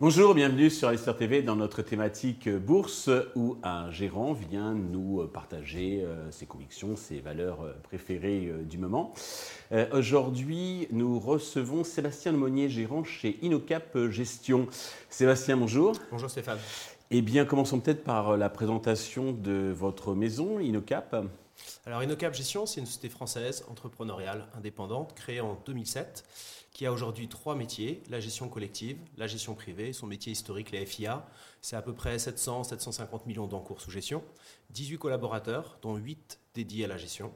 Bonjour, bienvenue sur Alistair TV dans notre thématique bourse où un gérant vient nous partager euh, ses convictions, ses valeurs euh, préférées euh, du moment. Aujourd'hui, nous recevons Sébastien Lemonnier, gérant chez Inocap Gestion. Sébastien, bonjour. Bonjour Stéphane. Eh bien, commençons peut-être par la présentation de votre maison, Inocap. Alors, Inocap Gestion, c'est une société française, entrepreneuriale, indépendante, créée en 2007 qui a aujourd'hui trois métiers, la gestion collective, la gestion privée, son métier historique, la FIA. C'est à peu près 700-750 millions d'encours sous gestion, 18 collaborateurs, dont 8 dédiés à la gestion.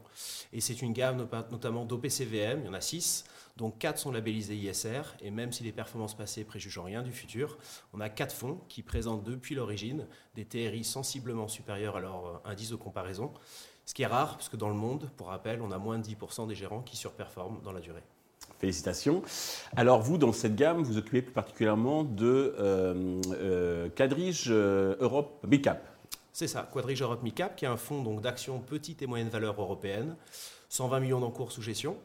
Et c'est une gamme notamment d'OPCVM, il y en a 6, dont 4 sont labellisés ISR. Et même si les performances passées préjugent rien du futur, on a 4 fonds qui présentent depuis l'origine des TRI sensiblement supérieurs à leur euh, indice de comparaison. Ce qui est rare, parce que dans le monde, pour rappel, on a moins de 10% des gérants qui surperforment dans la durée. Félicitations. Alors vous, dans cette gamme, vous occupez plus particulièrement de euh, euh, Quadrige euh, Europe Micap. C'est ça, Quadrige Europe Micap, qui est un fonds donc d'actions petites et moyennes valeurs européennes, 120 millions d'encours sous gestion.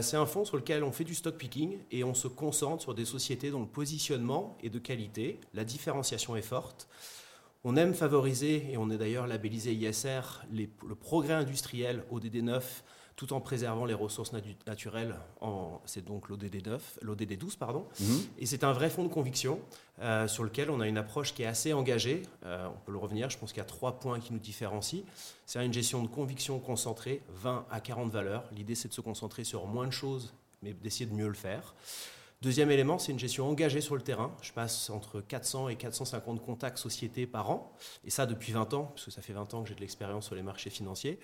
c'est un fonds sur lequel on fait du stock picking et on se concentre sur des sociétés dont le positionnement est de qualité, la différenciation est forte. On aime favoriser, et on est d'ailleurs labellisé ISR, le progrès industriel ODD 9 tout en préservant les ressources naturelles. C'est donc l'ODD 9, l'ODD 12, pardon. Mhm. Et c'est un vrai fonds de conviction euh, sur lequel on a une approche qui est assez engagée. Euh, on peut le revenir, je pense qu'il y a trois points qui nous différencient. C'est une gestion de conviction concentrée, 20 à 40 valeurs. L'idée, c'est de se concentrer sur moins de choses, mais d'essayer de mieux le faire. Deuxième élément, c'est une gestion engagée sur le terrain. Je passe entre 400 et 450 contacts sociétés par an, et ça depuis 20 ans, parce que ça fait 20 ans que j'ai de l'expérience sur les marchés financiers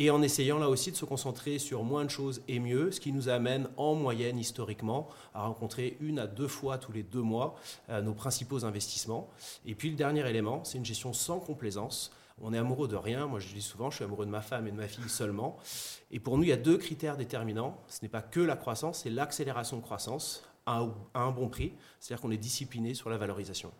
et en essayant là aussi de se concentrer sur moins de choses et mieux, ce qui nous amène en moyenne historiquement à rencontrer une à deux fois tous les deux mois euh, nos principaux investissements. Et puis le dernier élément, c'est une gestion sans complaisance. On est amoureux de rien. Moi, je dis souvent, je suis amoureux de ma femme et de ma fille seulement. Et pour nous, il y a deux critères déterminants. Ce n'est pas que la croissance, c'est l'accélération de croissance à un bon prix. C'est-à-dire qu'on est discipliné sur la valorisation.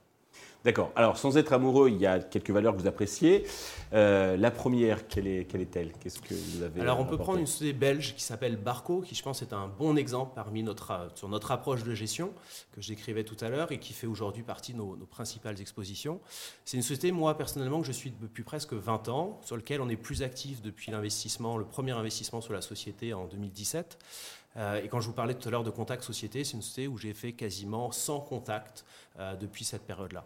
D'accord. Alors, sans être amoureux, il y a quelques valeurs que vous appréciez. Euh, la première, quelle est-elle? Qu'est-ce que vous avez Alors, on peut prendre une société belge qui s'appelle Barco, qui je pense est un bon exemple parmi notre, sur notre approche de gestion que j'écrivais tout à l'heure et qui fait aujourd'hui partie de nos, nos, principales expositions. C'est une société, moi personnellement, que je suis depuis presque 20 ans, sur lequel on est plus actif depuis l'investissement, le premier investissement sur la société en 2017. Euh, et quand je vous parlais tout à l'heure de Contact Société, c'est une société où j'ai fait quasiment 100 contacts euh, depuis cette période-là.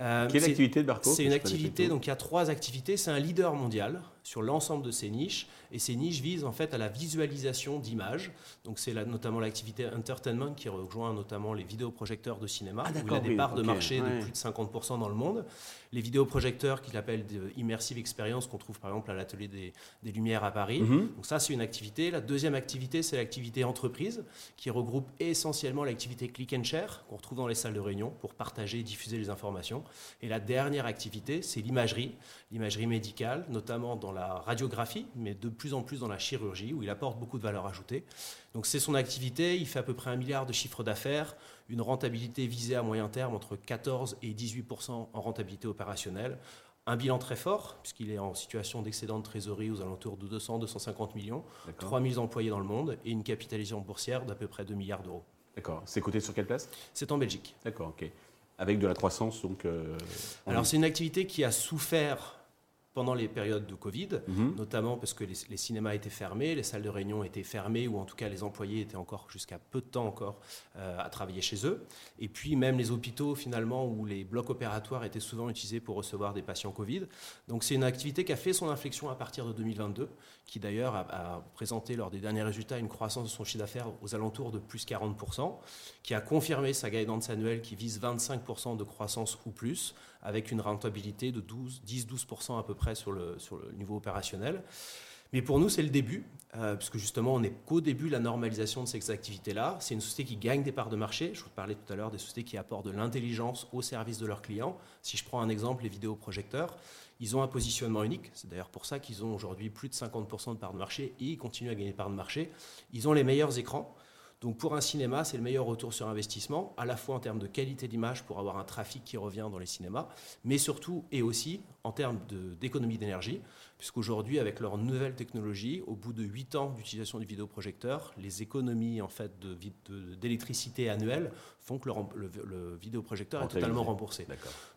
Euh, Quelle activité de Barco C'est une activité, donc il y a trois activités. C'est un leader mondial sur l'ensemble de ces niches. Et ces niches visent en fait à la visualisation d'images. Donc c'est notamment l'activité entertainment qui rejoint notamment les vidéoprojecteurs de cinéma, ah, où il a des parts de marché de plus de 50% dans le monde. Les vidéoprojecteurs qu'il appelle immersive experience qu'on trouve par exemple à l'atelier des, Lumières à Paris. Mhm. Donc ça c'est une activité. La deuxième activité c'est l'activité entreprise qui regroupe essentiellement l'activité click and share qu'on retrouve dans les salles de réunion pour partager et diffuser les informations. Et la dernière activité c'est l'imagerie, l'imagerie médicale, notamment dans la radiographie, mais de plus en plus dans la chirurgie, où il apporte beaucoup de valeur ajoutée. Donc c'est son activité, il fait à peu près un milliard de chiffre d'affaires, une rentabilité visée à moyen terme entre 14 et 18% en rentabilité opérationnelle. Un bilan très fort, puisqu'il est en situation d'excédent de trésorerie aux alentours de 200-250 millions, 3000 employés dans le monde et une capitalisation boursière d'à peu près 2 milliards d'euros. D'accord. C'est coté sur quelle place? C'est en Belgique. D'accord, ok. Avec de la croissance, donc. Euh, Alors, c'est une activité qui a souffert pendant les périodes de Covid, mhm. notamment parce que les, cinémas étaient fermés, les salles de réunion étaient fermées, ou en tout cas les employés étaient encore jusqu'à peu de temps encore euh, à travailler chez eux. Et puis même les hôpitaux finalement où les blocs opératoires étaient souvent utilisés pour recevoir des patients Covid. Donc c'est une activité qui a fait son inflexion à partir de 2022, qui d'ailleurs a, présenté lors des derniers résultats une croissance de son chiffre d'affaires aux alentours de plus 40%, qui a confirmé sa guidance annuelle qui vise 25% de croissance ou plus, avec une rentabilité de 10-12% à peu près sur le, niveau opérationnel. Mais pour nous, c'est le début, euh, puisque justement, on n'est qu'au début de la normalisation de ces activités-là. C'est une société qui gagne des parts de marché. Je vous parlais tout à l'heure des sociétés qui apportent de l'intelligence au service de leurs clients. Si je prends un exemple, les vidéoprojecteurs, ils ont un positionnement unique. C'est d'ailleurs pour ça qu'ils ont aujourd'hui plus de 50% de parts de marché et ils continuent à gagner des parts de marché. Ils ont les meilleurs écrans. Donc pour un cinéma, c'est le meilleur retour sur investissement, à la fois en termes de qualité d'image pour avoir un trafic qui revient dans les cinémas, mais surtout et aussi en termes d'économie d'énergie, puisqu'aujourd'hui, avec leur nouvelle technologie, au bout de 8 ans d'utilisation du vidéoprojecteur, les économies en fait d'électricité annuelles font que le, le, vidéoprojecteur est totalement remboursé.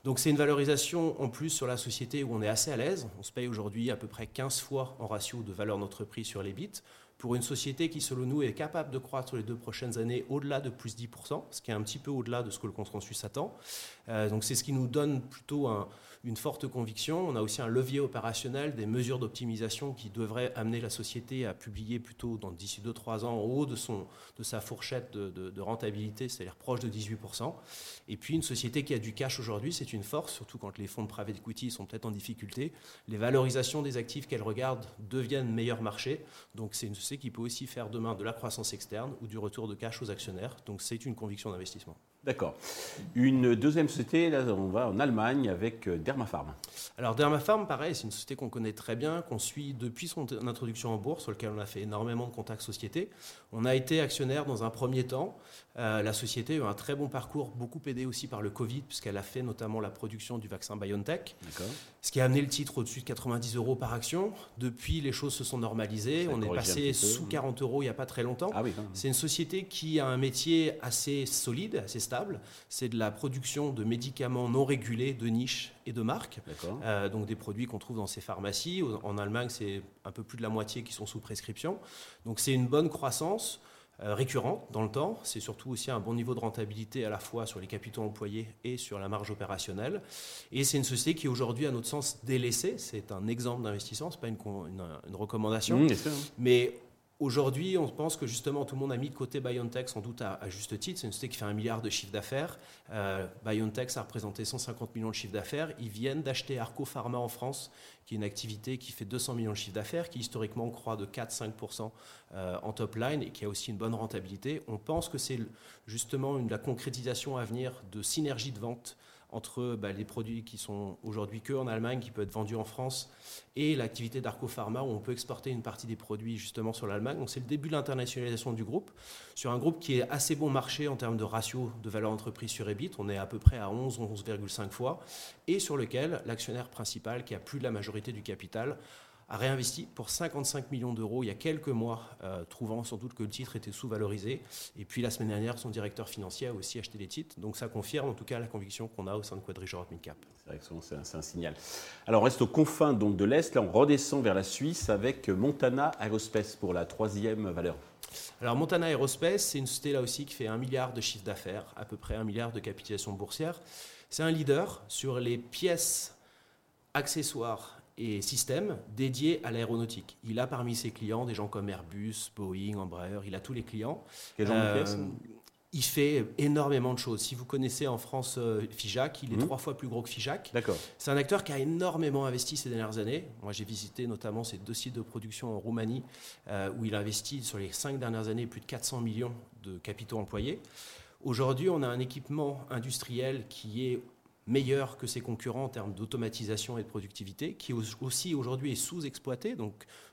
Donc c'est une valorisation en plus sur la société où on est assez à l'aise. On se paye aujourd'hui à peu près 15 fois en ratio de valeur notre prix sur les bits pour une société qui, selon nous, est capable de croître les deux prochaines années au-delà de plus 10%, ce qui est un petit peu au-delà de ce que le consensus attend. Euh, donc c'est ce qui nous donne plutôt un, une forte conviction. On a aussi un levier opérationnel, des mesures d'optimisation qui devraient amener la société à publier plutôt d'ici 2-3 ans en haut de, son, de sa fourchette de, rentabilité, c'est-à-dire proche de 18%. Et puis une société qui a du cash aujourd'hui, c'est une force, surtout quand les fonds de private equity sont peut-être en difficulté. Les valorisations des actifs qu'elle regarde deviennent meilleur marché. Donc c'est une société qui peut aussi faire demain de la croissance externe ou du retour de cash aux actionnaires. Donc c'est une conviction d'investissement. D'accord. Une deuxième société, là on va en Allemagne avec euh, Dermapharm. Alors Dermapharm, pareil, c'est une société qu'on connaît très bien, qu'on suit depuis son introduction en bourse, sur laquelle on a fait énormément de contacts sociétés. On a été actionnaire dans un premier temps. Euh, la société a eu un très bon parcours, beaucoup aidé aussi par le Covid, puisqu'elle a fait notamment la production du vaccin BioNTech, ce qui a amené le titre au-dessus de 90 euros par action. Depuis, les choses se sont normalisées. on est passé sous 40 euros il n'y a pas très longtemps. Ah c'est une société qui a un métier assez solide, assez stable c'est de la production de médicaments non régulés, de niche et de marque. Euh, donc des produits qu'on trouve dans ces pharmacies. En Allemagne, c'est un peu plus de la moitié qui sont sous prescription. Donc c'est une bonne croissance. Euh, récurrente dans le temps. C'est surtout aussi un bon niveau de rentabilité à la fois sur les capitaux employés et sur la marge opérationnelle. Et c'est une société qui aujourd'hui, à notre sens, délaissée. C'est un exemple d'investissement, ce n'est pas une, une, recommandation. Mmh, mais Aujourd'hui, on pense que justement tout le monde a mis de côté BioNTech sans doute à, juste titre. C'est une société qui fait un milliard de chiffre d'affaires. Euh, BioNTech, ça a représenté 150 millions de chiffre d'affaires. Ils viennent d'acheter Arco Pharma en France, qui est une activité qui fait 200 millions de chiffre d'affaires, qui historiquement croît de 4-5% euh, en top line et qui a aussi une bonne rentabilité. On pense que c'est justement une, la concrétisation à venir de synergie de vente entre bah, les produits qui sont aujourd'hui que en Allemagne, qui peuvent être vendus en France, et l'activité d'Arco Pharma, où on peut exporter une partie des produits justement sur l'Allemagne. Donc c'est le début de l'internationalisation du groupe, sur un groupe qui est assez bon marché en termes de ratio de valeur entreprise sur EBIT. On est à peu près à 11, 11,5 fois, et sur lequel l'actionnaire principal, qui a plus de la majorité du capital, a réinvesti pour 55 millions d'euros il y a quelques mois, euh, trouvant sans doute que le titre était sous-valorisé. Et puis la semaine dernière, son directeur financier a aussi acheté des titres. Donc ça confirme en tout cas la conviction qu'on a au sein de Quadrige Europe Midcap. C'est un, signal. Alors on reste aux confins donc, de l'Est. Là, on redescend vers la Suisse avec Montana Aerospace pour la troisième valeur. Alors Montana Aerospace, c'est une société là aussi qui fait un milliard de chiffre d'affaires, à peu près un milliard de capitalisation boursière. C'est un leader sur les pièces accessoires et système dédié à l'aéronautique. Il a parmi ses clients des gens comme Airbus, Boeing, Embraer, il a tous les clients. Quel genre de euh, il fait énormément de choses. Si vous connaissez en France euh, Fijac, il est mhm. trois fois plus gros que Fijac. D'accord. C'est un acteur qui a énormément investi ces dernières années. Moi, j'ai visité notamment ses deux sites de production en Roumanie, euh, où il a investi sur les cinq dernières années plus de 400 millions de capitaux employés. Aujourd'hui, on a un équipement industriel qui est meilleur que ses concurrents en termes d'automatisation et de productivité, qui aussi aujourd'hui est sous-exploité,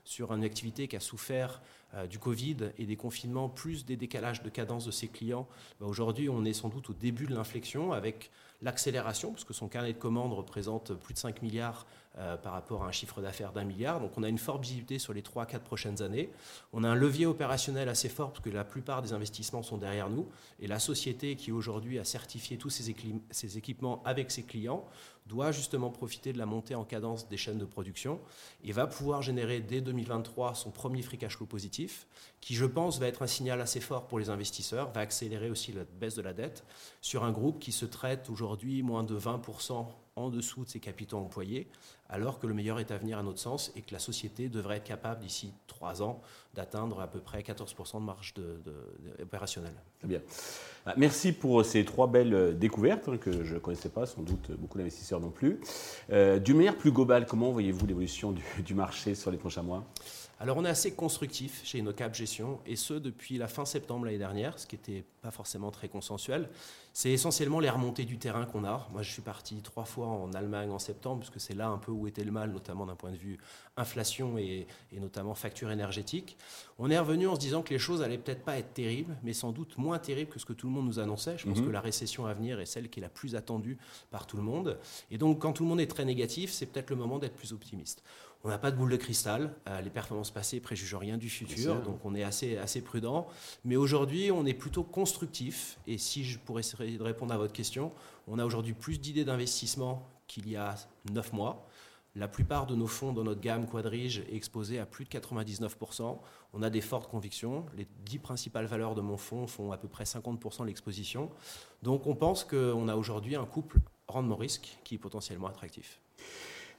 sur une activité qui a souffert euh, du Covid et des confinements, plus des décalages de cadence de ses clients. Bah, aujourd'hui, on est sans doute au début de l'inflexion avec l'accélération, parce que son carnet de commandes représente plus de 5 milliards euh, par rapport à un chiffre d'affaires d'un milliard. Donc on a une forte visibilité sur les 3-4 prochaines années. On a un levier opérationnel assez fort, parce que la plupart des investissements sont derrière nous. Et la société qui aujourd'hui a certifié tous ses équipements avec ses clients doit justement profiter de la montée en cadence des chaînes de production. Et va pouvoir générer dès 2023 son premier free cash flow positif, qui je pense va être un signal assez fort pour les investisseurs, va accélérer aussi la baisse de la dette sur un groupe qui se traite aujourd'hui moins de 20% en dessous de ses capitaux employés, alors que le meilleur est à venir à notre sens et que la société devrait être capable d'ici trois ans d'atteindre à peu près 14% de marge de, opérationnelle. Très bien. Ah, merci pour ces trois belles euh, découvertes hein, que je ne connaissais pas, sans doute beaucoup d'investisseurs non plus. Euh, D'une manière plus globale, comment voyez-vous l'évolution du marché sur les prochains mois? Alors on est assez constructif chez InnoCap Gestion, et ce depuis la fin septembre l'année dernière, ce qui n'était pas forcément très consensuel. C'est essentiellement les remontées du terrain qu'on a. Moi je suis parti trois fois en Allemagne en septembre, puisque c'est là un peu où était le mal, notamment d'un point de vue inflation et, notamment facture énergétique. On est revenu en se disant que les choses allaient peut-être pas être terribles, mais sans doute moins terribles que ce que tout le monde nous annonçait. Je pense mhm. que la récession à venir est celle qui est la plus attendue par tout le monde. Et donc quand tout le monde est très négatif, c'est peut-être le moment d'être plus optimiste. On n'a pas de boule de cristal. Euh, les performances passées préjugent rien du futur, donc on est assez, assez prudent. Mais aujourd'hui, on est plutôt constructif. Et si je pourrais essayer de répondre à votre question, on a aujourd'hui plus d'idées d'investissement qu'il y a neuf mois. La plupart de nos fonds dans notre gamme Quadrige est exposé à plus de 99%. On a des fortes convictions. Les dix principales valeurs de mon fonds font à peu près 50% de l'exposition. Donc on pense qu'on a aujourd'hui un couple rendement-risque qui est potentiellement attractif.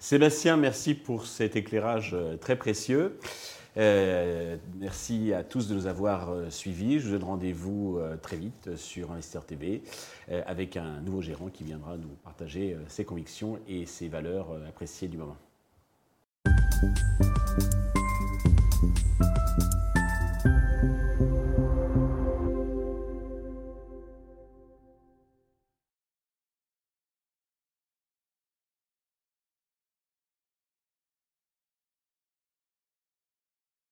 Sébastien, merci pour cet éclairage euh, très précieux. Euh, merci à tous de nous avoir euh, suivis. Je vous donne rendez-vous très vite sur Investir TV avec un nouveau gérant qui viendra nous partager ses convictions et ses valeurs appréciées du moment.